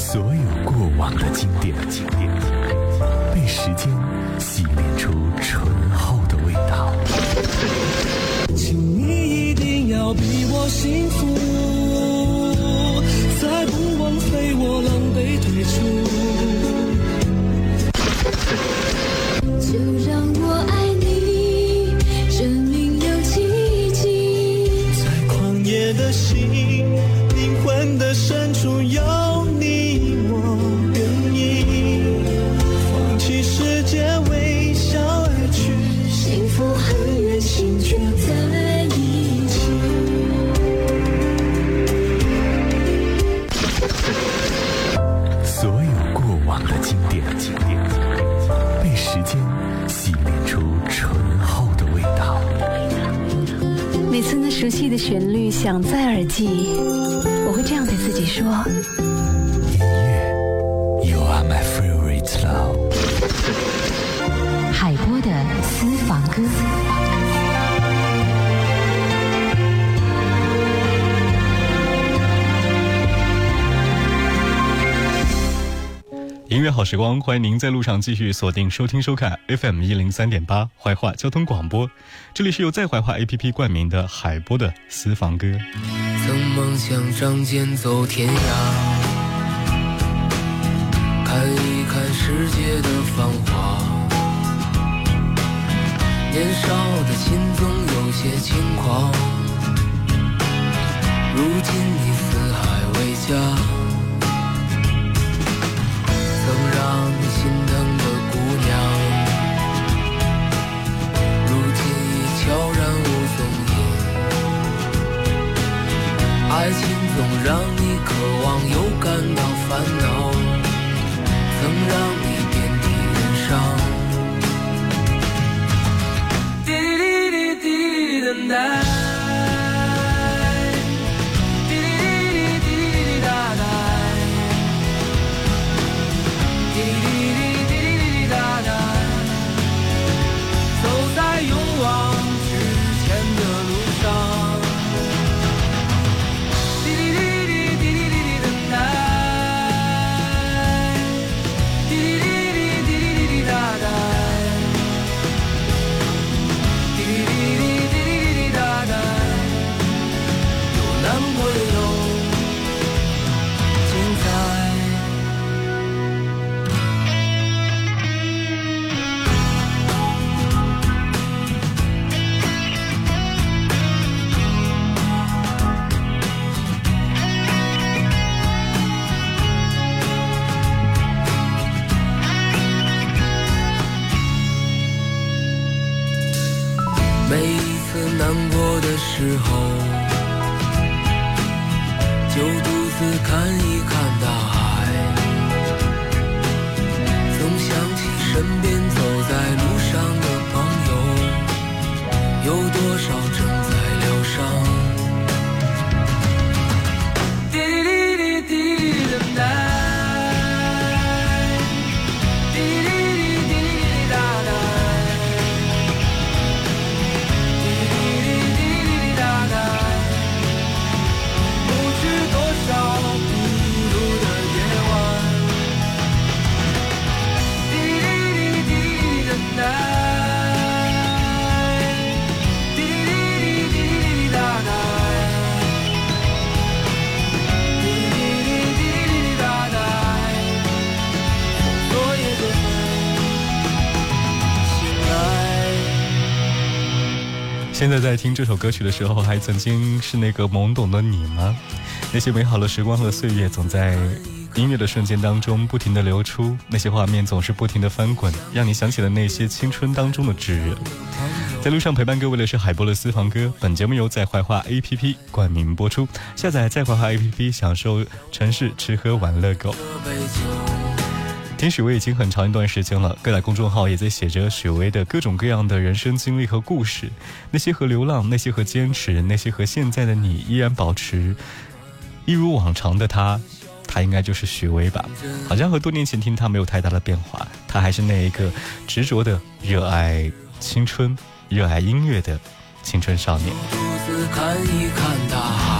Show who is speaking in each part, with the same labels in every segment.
Speaker 1: 所有过往的经典，被时间洗炼出醇厚的味道。
Speaker 2: 请你一定要比我幸福，再不枉费我狼狈退
Speaker 3: 出。
Speaker 4: 旋律响在耳际，我会这样对自己说：
Speaker 1: 音乐，You are my favorite love。
Speaker 4: 海波的私房歌。
Speaker 5: 好时光，欢迎您在路上继续锁定收听收看 FM 一零三点八怀化交通广播。这里是由在怀化 APP 冠名的海波的私房歌。
Speaker 6: 曾梦想仗剑走天涯，看一看世界的繁华。年少的心总有些轻狂，如今已四海为家。曾让你心疼的姑娘，如今已悄然无踪影。爱情总让你渴望又感到烦恼，曾让在在
Speaker 5: 听这首歌曲的时候，还曾经是那个懵懂的你吗？那些美好的时光和岁月，总在音乐的瞬间当中不停的流出，那些画面总是不停的翻滚，让你想起了那些青春当中的炙热。在路上陪伴各位的是海波的私房歌，本节目由在怀化 APP 冠名播出，下载在怀化 APP 享受城市吃喝玩乐购。听许巍已经很长一段时间了，各大公众号也在写着许巍的各种各样的人生经历和故事，那些和流浪，那些和坚持，那些和现在的你依然保持一如往常的他，他应该就是许巍吧？好像和多年前听他没有太大的变化，他还是那一个执着的热爱青春、热爱音乐的青春少年。
Speaker 6: 独自看一看大海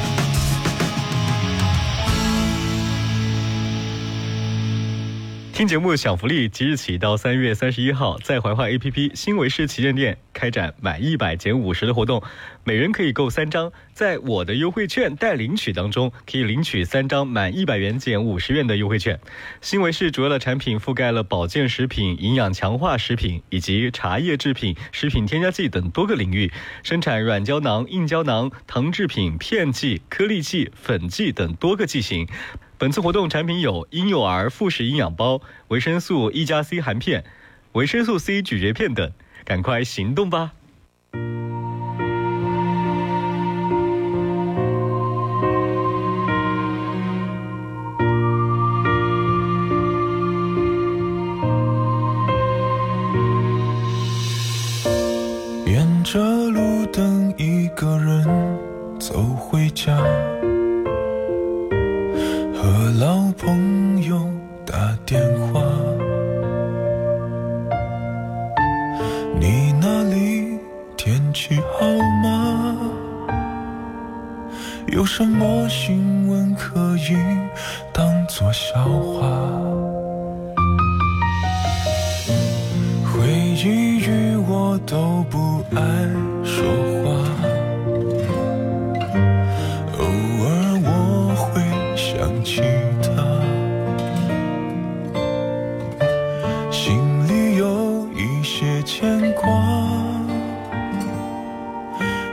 Speaker 5: 听节目享福利，即日起到三月三十一号，在怀化 APP 新维视旗舰店开展满一百减五十的活动，每人可以购三张，在我的优惠券待领取当中，可以领取三张满一百元减五十元的优惠券。新维视主要的产品覆盖了保健食品、营养强化食品以及茶叶制品、食品添加剂等多个领域，生产软胶囊、硬胶囊、糖制品、片剂、颗粒剂、粉剂等多个剂型。本次活动产品有婴幼儿复食营养包、维生素一加 C 含片、维生素 C 咀嚼片等，赶快行动吧！
Speaker 7: 沿着路灯，一个人走回家，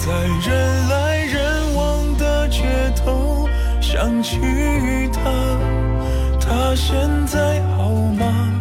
Speaker 7: 在人来人往的街头想起他，他现在好吗？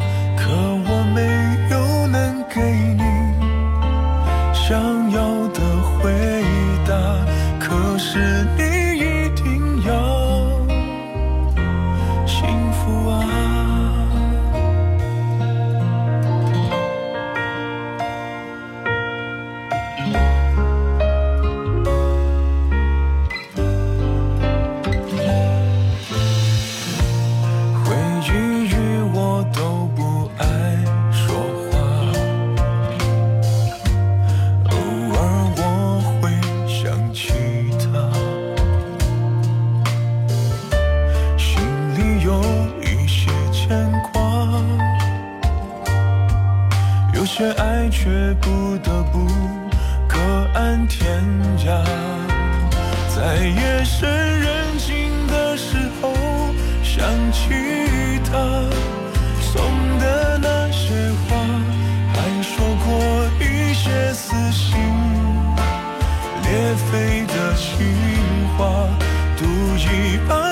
Speaker 7: 些爱却不得不各安天涯，在夜深人静的时候。想起他送的那些话，还说过一些撕心裂肺的情话，赌一把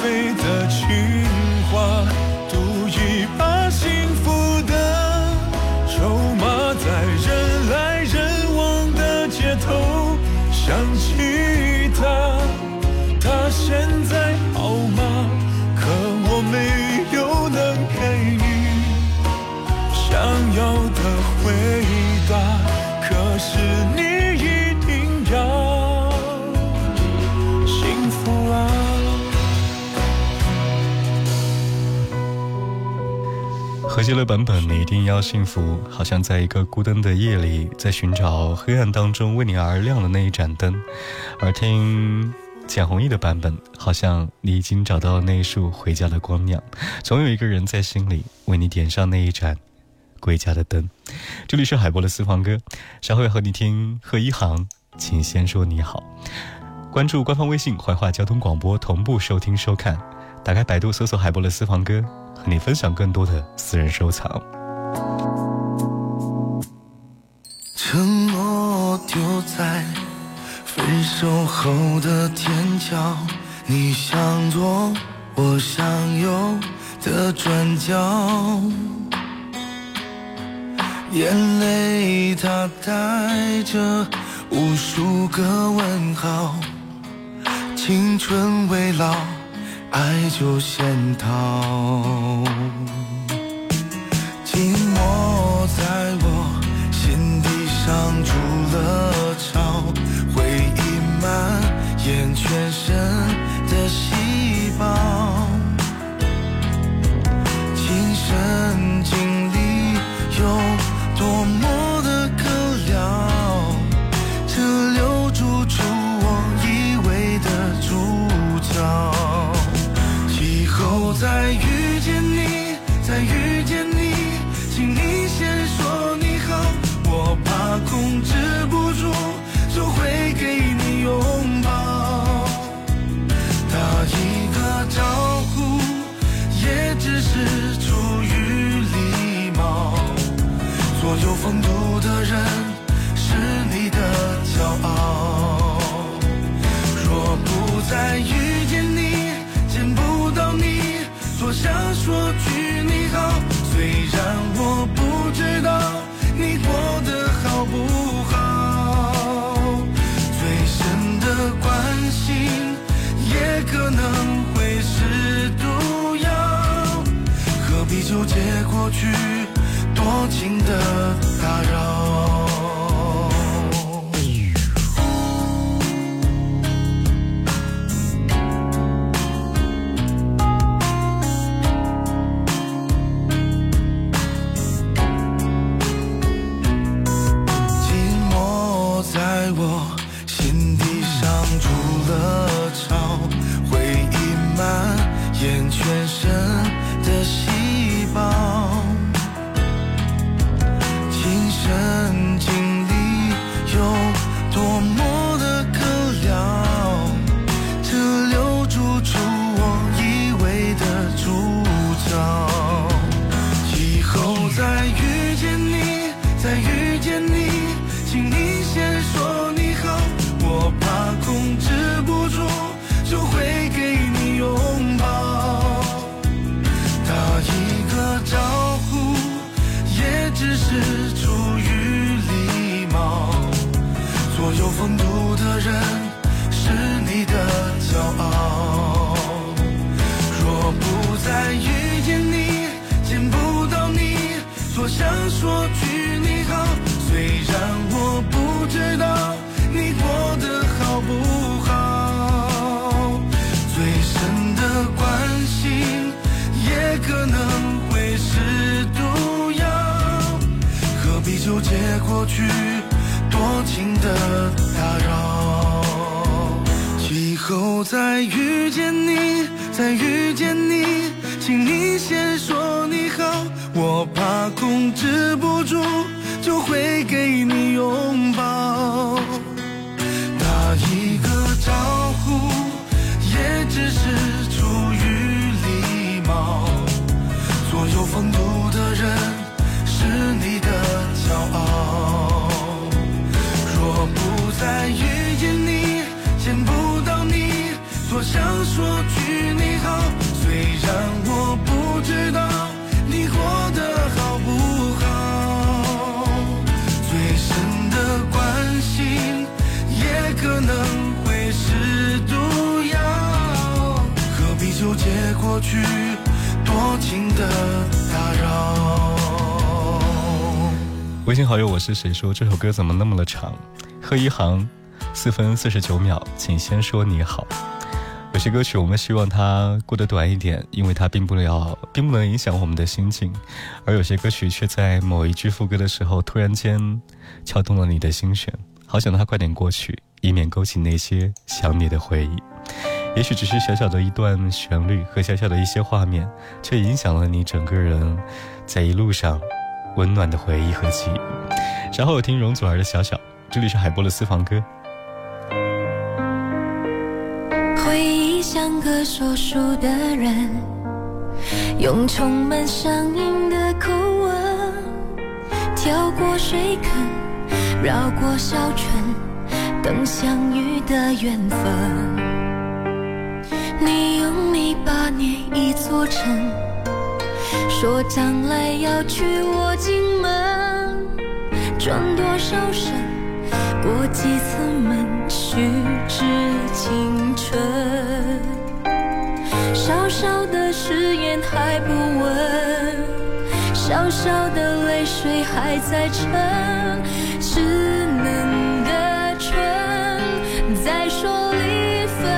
Speaker 7: 飞的情话，赌一把幸福的筹码，在人来人往的街头想起他，他现在好吗？可我没
Speaker 5: 何洁的版本，你一定要幸福，好像在一个孤灯的夜里，在寻找黑暗当中为你而亮的那一盏灯；而听简弘毅的版本，好像你已经找到那一束回家的光亮，总有一个人在心里为你点上那一盏归家的灯。这里是海波的私房歌，稍后要和你听贺一航，请先说你好。关注官方微信“怀化交通广播”，同步收听收看。打开百度搜索海波的私房歌。和你分享更多的私人收藏。
Speaker 2: 承诺丢在分手后的天桥，你向左我向右的转角，眼泪它带着无数个问号，青春未老。爱就先逃，寂寞在我心底上筑了巢， 뭐 只是出于礼貌做有风度的人是你的骄傲。去多情的打扰，以后再遇见你，再遇见你，请你先说你好，我怕控制不住就会给你过去多情的打扰？
Speaker 5: 微信好友，我是谁？说这首歌怎么那么的长？贺一航，四分四十九秒，请先说你好。有些歌曲我们希望它过得短一点，因为它并不了，并不能影响我们的心境；而有些歌曲却在某一句副歌的时候，突然间敲动了你的心弦，好想它快点过去，以免勾起那些想你的回忆。也许只是小小的一段旋律和小小的一些画面，却影响了你整个人在一路上温暖的回忆和记忆。稍后我听容祖儿的小小，这里是海波的私房歌。
Speaker 3: 回忆像个说书的人，用充满乡音的口吻，跳过水坑，绕过小村，等相遇的缘分。你用泥巴捏一座城，说将来要娶我进门，转多少身，过几次门，虚掷青春。小小的誓言还不稳，小小的泪水还在撑，稚嫩的唇在说离分。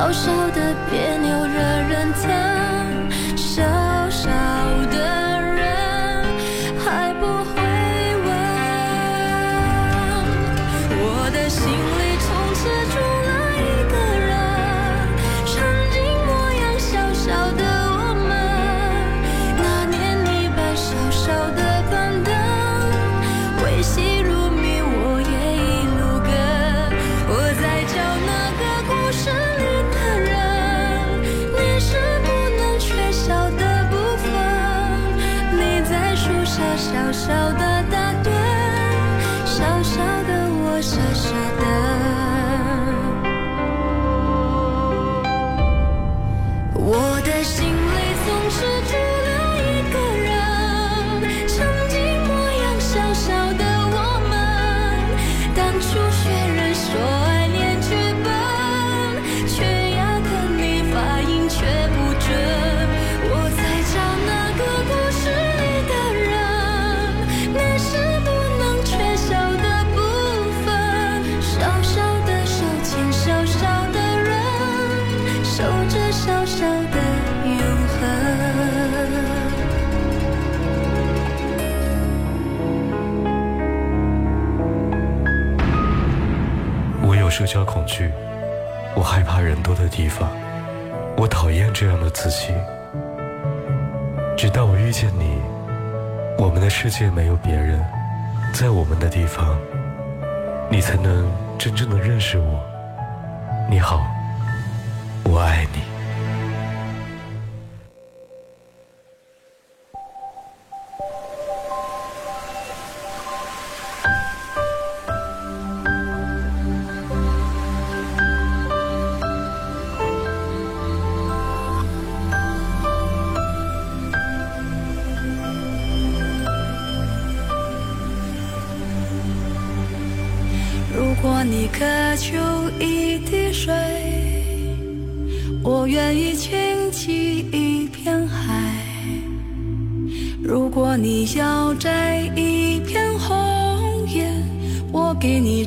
Speaker 3: 小小的别扭。
Speaker 1: 叫恐惧，我害怕人多的地方，我讨厌这样的自己。直到我遇见你，我们的世界没有别人，在我们的地方，你才能真正的认识我。你好，我爱你。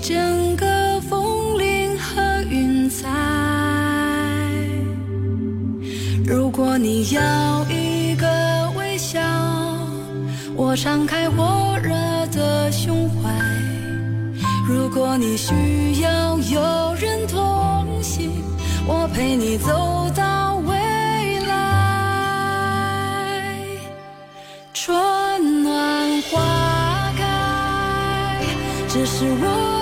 Speaker 8: 整个风铃和云彩，如果你要一个微笑，我敞开火热的胸怀。如果你需要有人同行，我陪你走到未来。春暖花开，这是我。